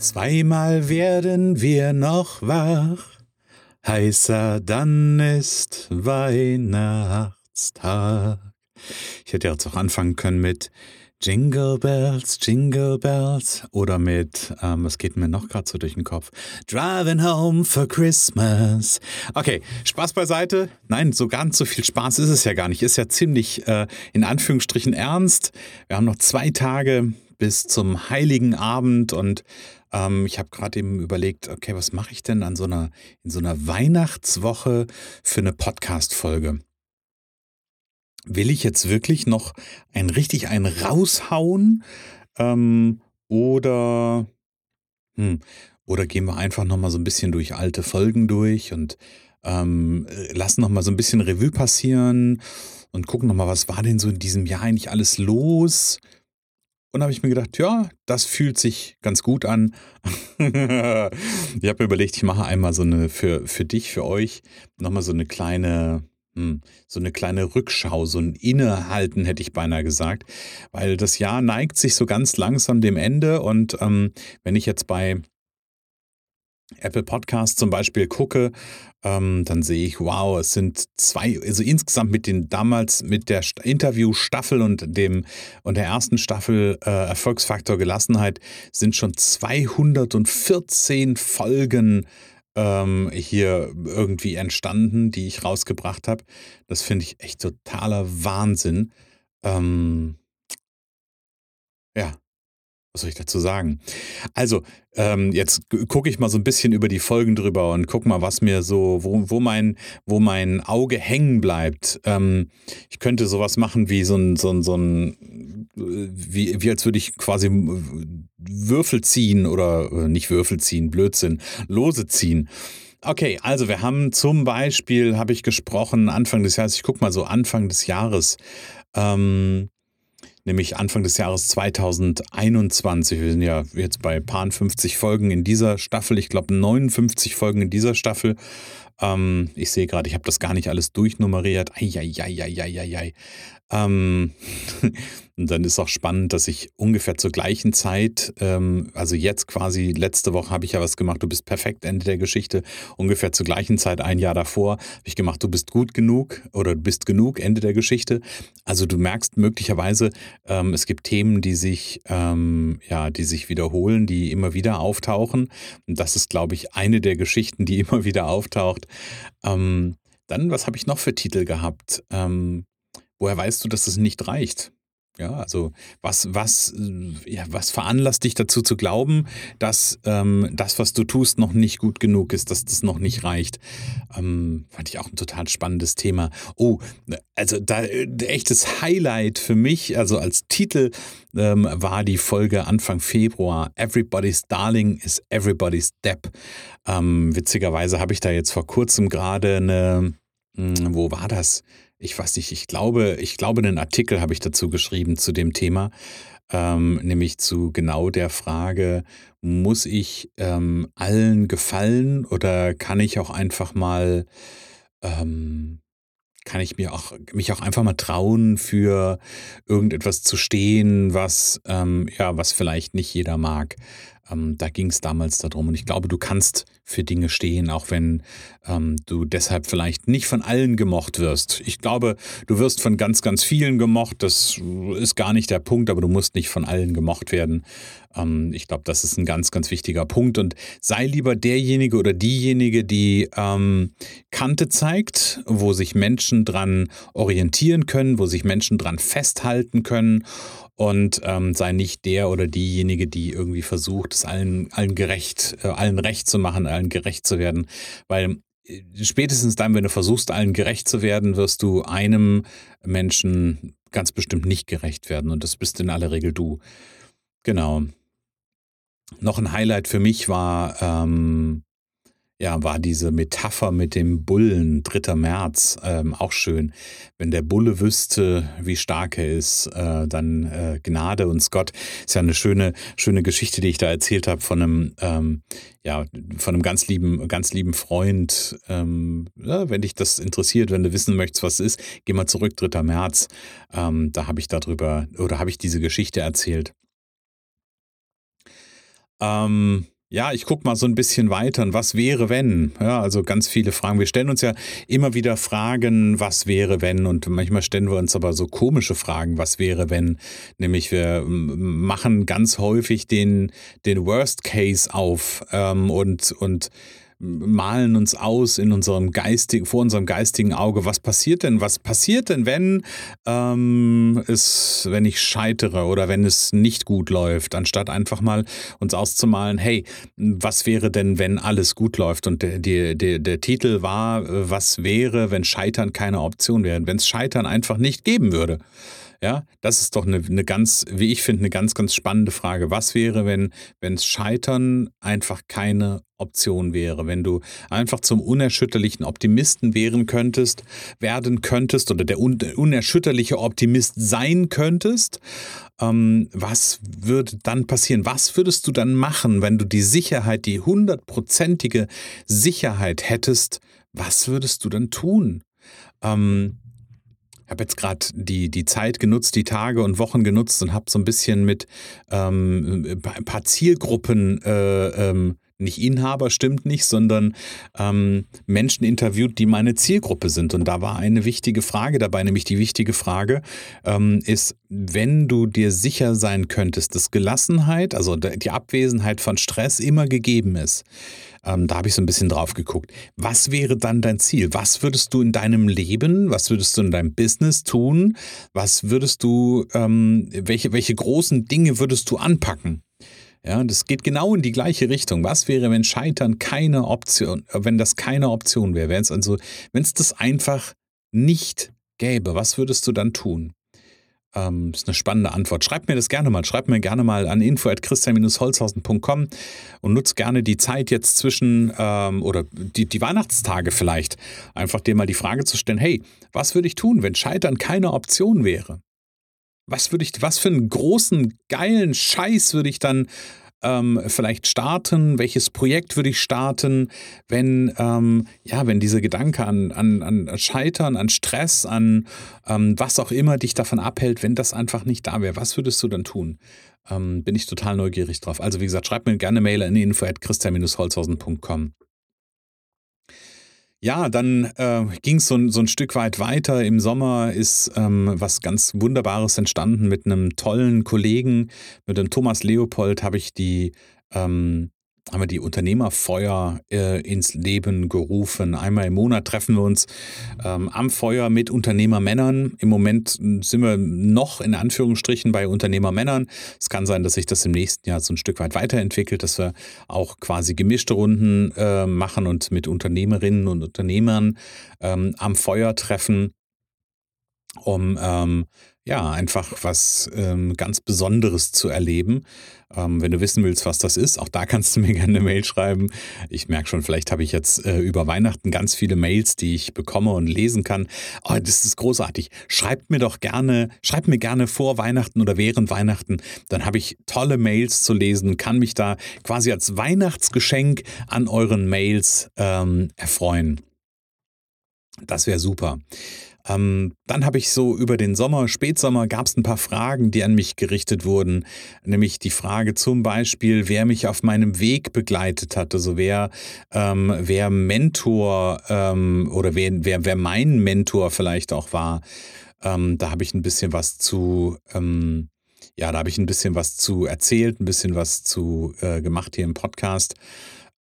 Zweimal werden wir noch wach, heißer dann ist Weihnachtstag. Ich hätte jetzt auch anfangen können mit Jingle Bells, Jingle Bells oder mit, ähm, was geht mir noch gerade so durch den Kopf? Driving Home for Christmas. Okay, Spaß beiseite. Nein, so ganz so viel Spaß ist es ja gar nicht. Ist ja ziemlich äh, in Anführungsstrichen ernst. Wir haben noch zwei Tage bis zum Heiligen Abend und ähm, ich habe gerade eben überlegt, okay, was mache ich denn an so einer, in so einer Weihnachtswoche für eine Podcast-Folge? will ich jetzt wirklich noch ein richtig einen raushauen? Ähm, oder, hm, oder gehen wir einfach nochmal so ein bisschen durch alte Folgen durch und ähm, lassen nochmal so ein bisschen Revue passieren und gucken nochmal, was war denn so in diesem Jahr eigentlich alles los? Und habe ich mir gedacht, ja, das fühlt sich ganz gut an. ich habe mir überlegt, ich mache einmal so eine für, für dich, für euch, nochmal so eine kleine hm, so eine kleine Rückschau, so ein Innehalten, hätte ich beinahe gesagt. Weil das Jahr neigt sich so ganz langsam dem Ende. Und ähm, wenn ich jetzt bei Apple Podcast zum Beispiel gucke, ähm, dann sehe ich, wow, es sind zwei, also insgesamt mit den damals mit der Interviewstaffel und dem und der ersten Staffel äh, Erfolgsfaktor Gelassenheit sind schon 214 Folgen ähm, hier irgendwie entstanden, die ich rausgebracht habe. Das finde ich echt totaler Wahnsinn. Ähm, ja, was soll ich dazu sagen? Also, ähm, jetzt gucke ich mal so ein bisschen über die Folgen drüber und guck mal, was mir so, wo, wo, mein, wo mein Auge hängen bleibt. Ähm, ich könnte sowas machen wie so ein, so ein, so ein wie, wie als würde ich quasi Würfel ziehen oder äh, nicht Würfel ziehen, Blödsinn, Lose ziehen. Okay, also wir haben zum Beispiel, habe ich gesprochen, Anfang des Jahres, ich gucke mal so Anfang des Jahres, ähm, nämlich Anfang des Jahres 2021. Wir sind ja jetzt bei paar 50 Folgen in dieser Staffel, ich glaube 59 Folgen in dieser Staffel. Ähm, ich sehe gerade, ich habe das gar nicht alles durchnummeriert. Eieieiei. Ähm, und dann ist auch spannend, dass ich ungefähr zur gleichen Zeit, ähm, also jetzt quasi, letzte Woche habe ich ja was gemacht, du bist perfekt, Ende der Geschichte. Ungefähr zur gleichen Zeit, ein Jahr davor, habe ich gemacht, du bist gut genug oder du bist genug, Ende der Geschichte. Also du merkst möglicherweise, ähm, es gibt Themen, die sich, ähm, ja, die sich wiederholen, die immer wieder auftauchen. Und das ist, glaube ich, eine der Geschichten, die immer wieder auftaucht. Ähm, dann, was habe ich noch für Titel gehabt? Ähm, woher weißt du, dass es nicht reicht? Ja, also was, was, ja, was veranlasst dich dazu zu glauben, dass ähm, das, was du tust, noch nicht gut genug ist, dass das noch nicht reicht? Ähm, fand ich auch ein total spannendes Thema. Oh, also da äh, echtes Highlight für mich, also als Titel ähm, war die Folge Anfang Februar. Everybody's Darling is Everybody's Depp. Ähm, witzigerweise habe ich da jetzt vor kurzem gerade eine, hm, wo war das? Ich weiß nicht, ich glaube, ich glaube, einen Artikel habe ich dazu geschrieben zu dem Thema, ähm, nämlich zu genau der Frage, muss ich ähm, allen gefallen oder kann ich auch einfach mal, ähm, kann ich mir auch, mich auch einfach mal trauen, für irgendetwas zu stehen, was, ähm, ja, was vielleicht nicht jeder mag. Ähm, da ging es damals darum. Und ich glaube, du kannst für Dinge stehen, auch wenn ähm, du deshalb vielleicht nicht von allen gemocht wirst. Ich glaube, du wirst von ganz, ganz vielen gemocht. Das ist gar nicht der Punkt, aber du musst nicht von allen gemocht werden. Ähm, ich glaube, das ist ein ganz, ganz wichtiger Punkt. Und sei lieber derjenige oder diejenige, die ähm, Kante zeigt, wo sich Menschen dran orientieren können, wo sich Menschen dran festhalten können und ähm, sei nicht der oder diejenige, die irgendwie versucht, es allen, allen gerecht, äh, allen recht zu machen, allen gerecht zu werden. Weil äh, spätestens dann, wenn du versuchst, allen gerecht zu werden, wirst du einem Menschen ganz bestimmt nicht gerecht werden. Und das bist in aller Regel du. Genau. noch ein Highlight für mich war, ähm, ja, war diese Metapher mit dem Bullen, 3. März, ähm, auch schön. Wenn der Bulle wüsste, wie stark er ist, äh, dann äh, Gnade uns Gott. Ist ja eine schöne, schöne Geschichte, die ich da erzählt habe von einem, ähm, ja, von einem ganz lieben, ganz lieben Freund. Ähm, ja, wenn dich das interessiert, wenn du wissen möchtest, was es ist, geh mal zurück, 3. März. Ähm, da habe ich darüber, oder habe ich diese Geschichte erzählt. Ähm, ja, ich gucke mal so ein bisschen weiter. Was wäre, wenn? Ja, also ganz viele Fragen. Wir stellen uns ja immer wieder Fragen, was wäre, wenn? Und manchmal stellen wir uns aber so komische Fragen, was wäre, wenn? Nämlich wir machen ganz häufig den, den Worst Case auf ähm, und, und malen uns aus in unserem geistigen, vor unserem geistigen Auge, was passiert denn, was passiert denn, wenn ähm, es, wenn ich scheitere oder wenn es nicht gut läuft, anstatt einfach mal uns auszumalen, hey, was wäre denn, wenn alles gut läuft? Und der, der, der, der Titel war, was wäre, wenn Scheitern keine Option wäre, wenn es Scheitern einfach nicht geben würde. Ja, das ist doch eine, eine ganz, wie ich finde, eine ganz, ganz spannende Frage. Was wäre, wenn es Scheitern einfach keine Option wäre, wenn du einfach zum unerschütterlichen Optimisten werden könntest, werden könntest oder der un unerschütterliche Optimist sein könntest, ähm, was würde dann passieren? Was würdest du dann machen, wenn du die Sicherheit, die hundertprozentige Sicherheit hättest? Was würdest du dann tun? Ähm, habe jetzt gerade die, die Zeit genutzt, die Tage und Wochen genutzt und habe so ein bisschen mit ähm, ein paar Zielgruppen äh, ähm, nicht Inhaber stimmt nicht, sondern ähm, Menschen interviewt, die meine Zielgruppe sind. Und da war eine wichtige Frage dabei, nämlich die wichtige Frage ähm, ist, wenn du dir sicher sein könntest, dass Gelassenheit, also die Abwesenheit von Stress immer gegeben ist. Ähm, da habe ich so ein bisschen drauf geguckt. Was wäre dann dein Ziel? Was würdest du in deinem Leben, was würdest du in deinem Business tun? Was würdest du, ähm, welche, welche großen Dinge würdest du anpacken? Ja, das geht genau in die gleiche Richtung. Was wäre, wenn Scheitern keine Option, wenn das keine Option wäre? Wenn es also, wenn es das einfach nicht gäbe, was würdest du dann tun? Ähm, ist eine spannende Antwort. Schreib mir das gerne mal. Schreib mir gerne mal an info.christian-holzhausen.com und nutz gerne die Zeit jetzt zwischen ähm, oder die, die Weihnachtstage vielleicht, einfach dir mal die Frage zu stellen: Hey, was würde ich tun, wenn Scheitern keine Option wäre? Was würde ich, was für einen großen, geilen Scheiß würde ich dann ähm, vielleicht starten? Welches Projekt würde ich starten, wenn, ähm, ja, wenn dieser Gedanke an, an, an Scheitern, an Stress, an ähm, was auch immer dich davon abhält, wenn das einfach nicht da wäre? Was würdest du dann tun? Ähm, bin ich total neugierig drauf. Also wie gesagt, schreib mir gerne Mail an info at christian-holzhausen.com. Ja, dann äh, ging es so, so, ein Stück weit weiter. Im Sommer ist ähm, was ganz Wunderbares entstanden mit einem tollen Kollegen, mit dem Thomas Leopold habe ich die ähm, haben wir die Unternehmerfeuer äh, ins Leben gerufen. Einmal im Monat treffen wir uns ähm, am Feuer mit Unternehmermännern. Im Moment sind wir noch in Anführungsstrichen bei Unternehmermännern. Es kann sein, dass sich das im nächsten Jahr so ein Stück weit weiterentwickelt, dass wir auch quasi gemischte Runden äh, machen und mit Unternehmerinnen und Unternehmern ähm, am Feuer treffen, um ähm, ja, einfach was ähm, ganz Besonderes zu erleben. Ähm, wenn du wissen willst, was das ist, auch da kannst du mir gerne eine Mail schreiben. Ich merke schon, vielleicht habe ich jetzt äh, über Weihnachten ganz viele Mails, die ich bekomme und lesen kann. Oh, das ist großartig. Schreibt mir doch gerne, schreibt mir gerne vor Weihnachten oder während Weihnachten. Dann habe ich tolle Mails zu lesen, kann mich da quasi als Weihnachtsgeschenk an euren Mails ähm, erfreuen. Das wäre super. Ähm, dann habe ich so über den Sommer, Spätsommer, gab es ein paar Fragen, die an mich gerichtet wurden. Nämlich die Frage zum Beispiel, wer mich auf meinem Weg begleitet hat. Also wer, ähm, wer Mentor ähm, oder wer, wer, wer mein Mentor vielleicht auch war. Ähm, da habe ich ein bisschen was zu ähm, ja, da habe ich ein bisschen was zu erzählt, ein bisschen was zu äh, gemacht hier im Podcast.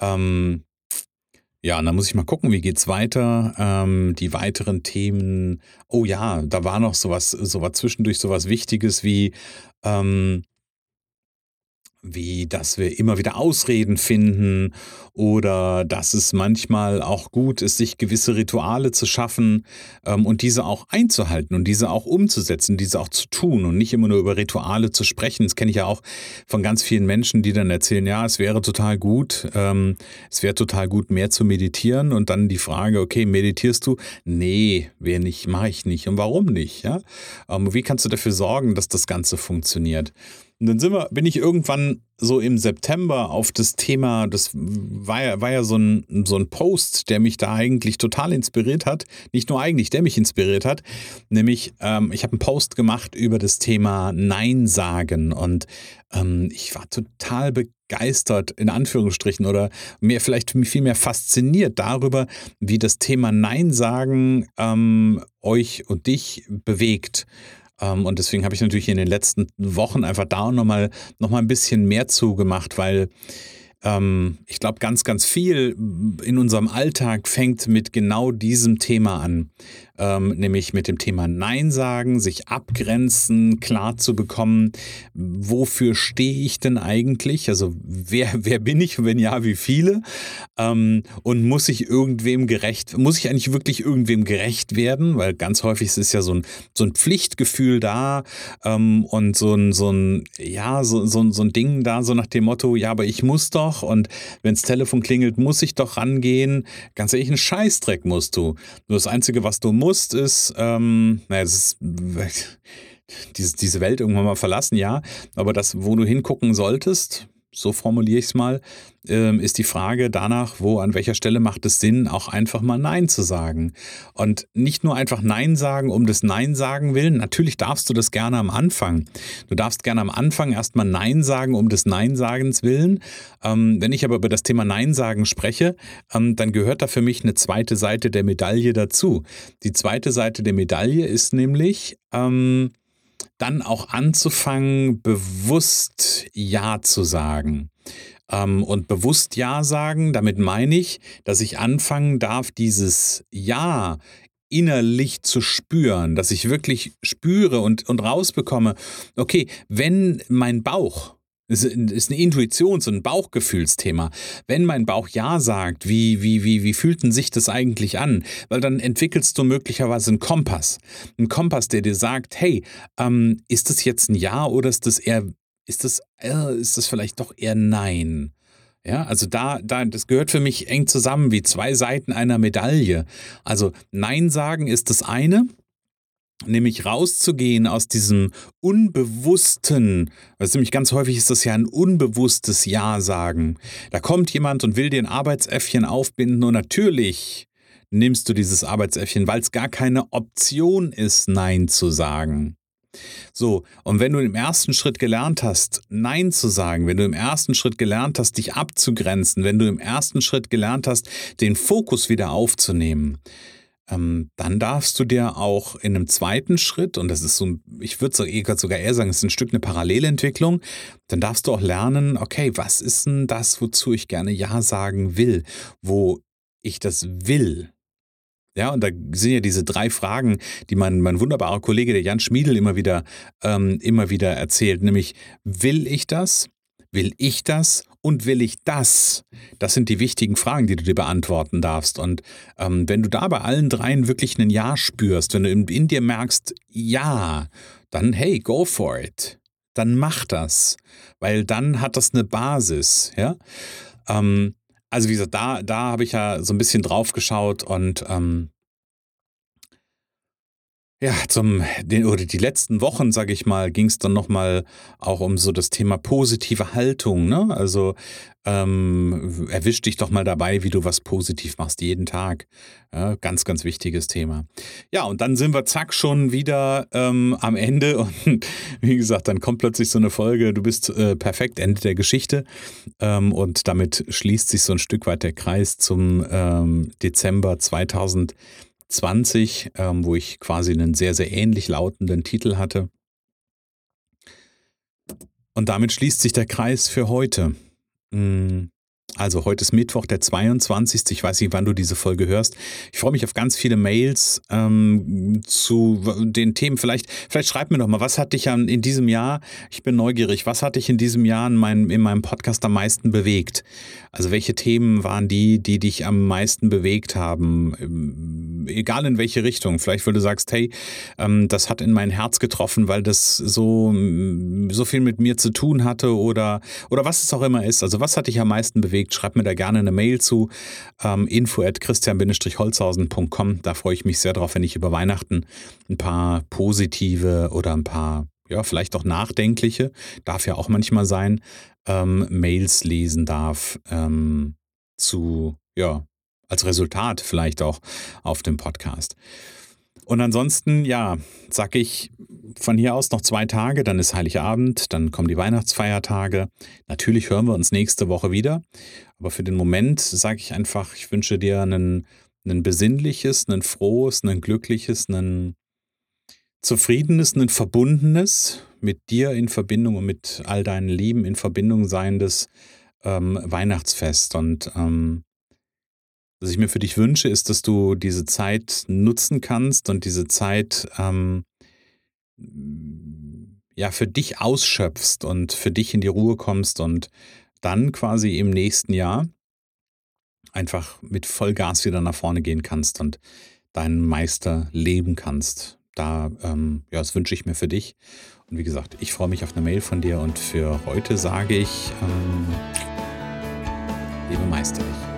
Ähm, ja, und dann muss ich mal gucken, wie geht's weiter. Ähm, die weiteren Themen. Oh ja, da war noch sowas, sowas zwischendurch, sowas Wichtiges wie ähm, wie dass wir immer wieder Ausreden finden oder dass es manchmal auch gut ist, sich gewisse Rituale zu schaffen ähm, und diese auch einzuhalten und diese auch umzusetzen, diese auch zu tun und nicht immer nur über Rituale zu sprechen. Das kenne ich ja auch von ganz vielen Menschen, die dann erzählen, ja, es wäre total gut, ähm, es wäre total gut, mehr zu meditieren und dann die Frage, okay, meditierst du? Nee, wer nicht, mache ich nicht. Und warum nicht? Ja? Ähm, wie kannst du dafür sorgen, dass das Ganze funktioniert? Und dann sind wir, bin ich irgendwann so im September auf das Thema, das war ja, war ja so, ein, so ein Post, der mich da eigentlich total inspiriert hat. Nicht nur eigentlich, der mich inspiriert hat. Nämlich, ähm, ich habe einen Post gemacht über das Thema Nein sagen. Und ähm, ich war total begeistert, in Anführungsstrichen, oder mehr vielleicht viel mehr fasziniert darüber, wie das Thema Nein sagen ähm, euch und dich bewegt. Ähm, und deswegen habe ich natürlich in den letzten Wochen einfach da nochmal noch mal ein bisschen mehr zugemacht, weil ähm, ich glaube, ganz, ganz viel in unserem Alltag fängt mit genau diesem Thema an ähm, nämlich mit dem Thema Nein sagen, sich abgrenzen, klar zu bekommen, wofür stehe ich denn eigentlich? Also wer, wer bin ich und wenn ja, wie viele? Ähm, und muss ich irgendwem gerecht, muss ich eigentlich wirklich irgendwem gerecht werden? Weil ganz häufig ist ja so ein, so ein Pflichtgefühl da ähm, und so ein, so ein, ja, so, so, so ein Ding da, so nach dem Motto, ja, aber ich muss doch und wenn das Telefon klingelt, muss ich doch rangehen. Ganz ehrlich, einen Scheißdreck musst du. Nur das Einzige, was du musst, musst, ist, ähm, naja, es ist diese, diese Welt irgendwann mal verlassen, ja, aber das, wo du hingucken solltest, so formuliere ich es mal, ähm, ist die Frage danach, wo, an welcher Stelle macht es Sinn, auch einfach mal Nein zu sagen. Und nicht nur einfach Nein sagen, um das Nein sagen willen. Natürlich darfst du das gerne am Anfang. Du darfst gerne am Anfang erstmal Nein sagen, um des Nein sagens willen. Ähm, wenn ich aber über das Thema Nein sagen spreche, ähm, dann gehört da für mich eine zweite Seite der Medaille dazu. Die zweite Seite der Medaille ist nämlich, ähm, dann auch anzufangen, bewusst Ja zu sagen. Ähm, und bewusst Ja sagen, damit meine ich, dass ich anfangen darf, dieses Ja innerlich zu spüren, dass ich wirklich spüre und, und rausbekomme, okay, wenn mein Bauch es ist eine Intuition, so ein Bauchgefühlsthema. Wenn mein Bauch Ja sagt, wie, wie, wie, wie fühlt sich das eigentlich an? Weil dann entwickelst du möglicherweise einen Kompass. Einen Kompass, der dir sagt, hey, ähm, ist das jetzt ein Ja oder ist das eher, ist das, äh, ist das vielleicht doch eher Nein? Ja, also da, da, das gehört für mich eng zusammen wie zwei Seiten einer Medaille. Also Nein sagen ist das eine, nämlich rauszugehen aus diesem unbewussten, was nämlich ganz häufig ist das ja ein unbewusstes Ja sagen. Da kommt jemand und will dir ein Arbeitsäffchen aufbinden und natürlich nimmst du dieses Arbeitsäffchen, weil es gar keine Option ist, Nein zu sagen. So, und wenn du im ersten Schritt gelernt hast, Nein zu sagen, wenn du im ersten Schritt gelernt hast, dich abzugrenzen, wenn du im ersten Schritt gelernt hast, den Fokus wieder aufzunehmen, ähm, dann darfst du dir auch in einem zweiten Schritt, und das ist so, ich würde sogar eher sagen, es ist ein Stück eine Parallelentwicklung, dann darfst du auch lernen, okay, was ist denn das, wozu ich gerne Ja sagen will, wo ich das will? Ja, und da sind ja diese drei Fragen, die mein, mein wunderbarer Kollege, der Jan Schmiedel, immer wieder, ähm, immer wieder erzählt, nämlich, will ich das? Will ich das und will ich das? Das sind die wichtigen Fragen, die du dir beantworten darfst. Und ähm, wenn du da bei allen dreien wirklich ein Ja spürst, wenn du in, in dir merkst, ja, dann hey, go for it. Dann mach das. Weil dann hat das eine Basis, ja. Ähm, also wie gesagt, da, da habe ich ja so ein bisschen drauf geschaut und ähm, ja, zum den oder die letzten Wochen, sage ich mal, ging es dann nochmal auch um so das Thema positive Haltung. Ne? Also ähm, erwisch dich doch mal dabei, wie du was positiv machst, jeden Tag. Ja, ganz, ganz wichtiges Thema. Ja, und dann sind wir zack schon wieder ähm, am Ende. Und wie gesagt, dann kommt plötzlich so eine Folge, du bist äh, perfekt, Ende der Geschichte. Ähm, und damit schließt sich so ein Stück weit der Kreis zum ähm, Dezember 2020. 20, ähm, wo ich quasi einen sehr, sehr ähnlich lautenden Titel hatte. Und damit schließt sich der Kreis für heute. Hm, Also heute ist Mittwoch, der 22. Ich weiß nicht, wann du diese Folge hörst. Ich freue mich auf ganz viele Mails ähm, zu den Themen. Vielleicht, vielleicht schreib mir doch mal, was hat dich an, in diesem Jahr, ich bin neugierig, was hat dich in diesem Jahr in meinem, in meinem Podcast am meisten bewegt? Also welche Themen waren die, die dich am meisten bewegt haben? Ähm, egal in welche Richtung. Vielleicht, weil du sagst, hey, ähm, das hat in mein Herz getroffen, weil das so, so viel mit mir zu tun hatte oder, oder was es auch immer ist. Also was hat dich am meisten bewegt? Bewegt, schreib mir da gerne eine Mail zu. Ähm, info at christian-holzhausen.com. Da freue ich mich sehr drauf, wenn ich über Weihnachten ein paar positive oder ein paar, ja, vielleicht auch nachdenkliche, darf ja auch manchmal sein, ähm, Mails lesen darf ähm, zu, ja, als Resultat vielleicht auch auf dem Podcast. Und ansonsten, ja, sag ich von hier aus noch zwei Tage, dann ist Heiligabend, dann kommen die Weihnachtsfeiertage. Natürlich hören wir uns nächste Woche wieder. Aber für den Moment sage ich einfach, ich wünsche dir ein, ein besinnliches, ein frohes, ein glückliches, ein zufriedenes, ein verbundenes, mit dir in Verbindung und mit all deinen Lieben in Verbindung seiendes ähm, Weihnachtsfest. Und ähm, was ich mir für dich wünsche, ist, dass du diese Zeit nutzen kannst und diese Zeit ähm, ja für dich ausschöpfst und für dich in die Ruhe kommst und dann quasi im nächsten Jahr einfach mit Vollgas wieder nach vorne gehen kannst und deinen Meister leben kannst. Da, ähm, ja, das wünsche ich mir für dich. Und wie gesagt, ich freue mich auf eine Mail von dir und für heute sage ich, ähm, lebe meisterlich.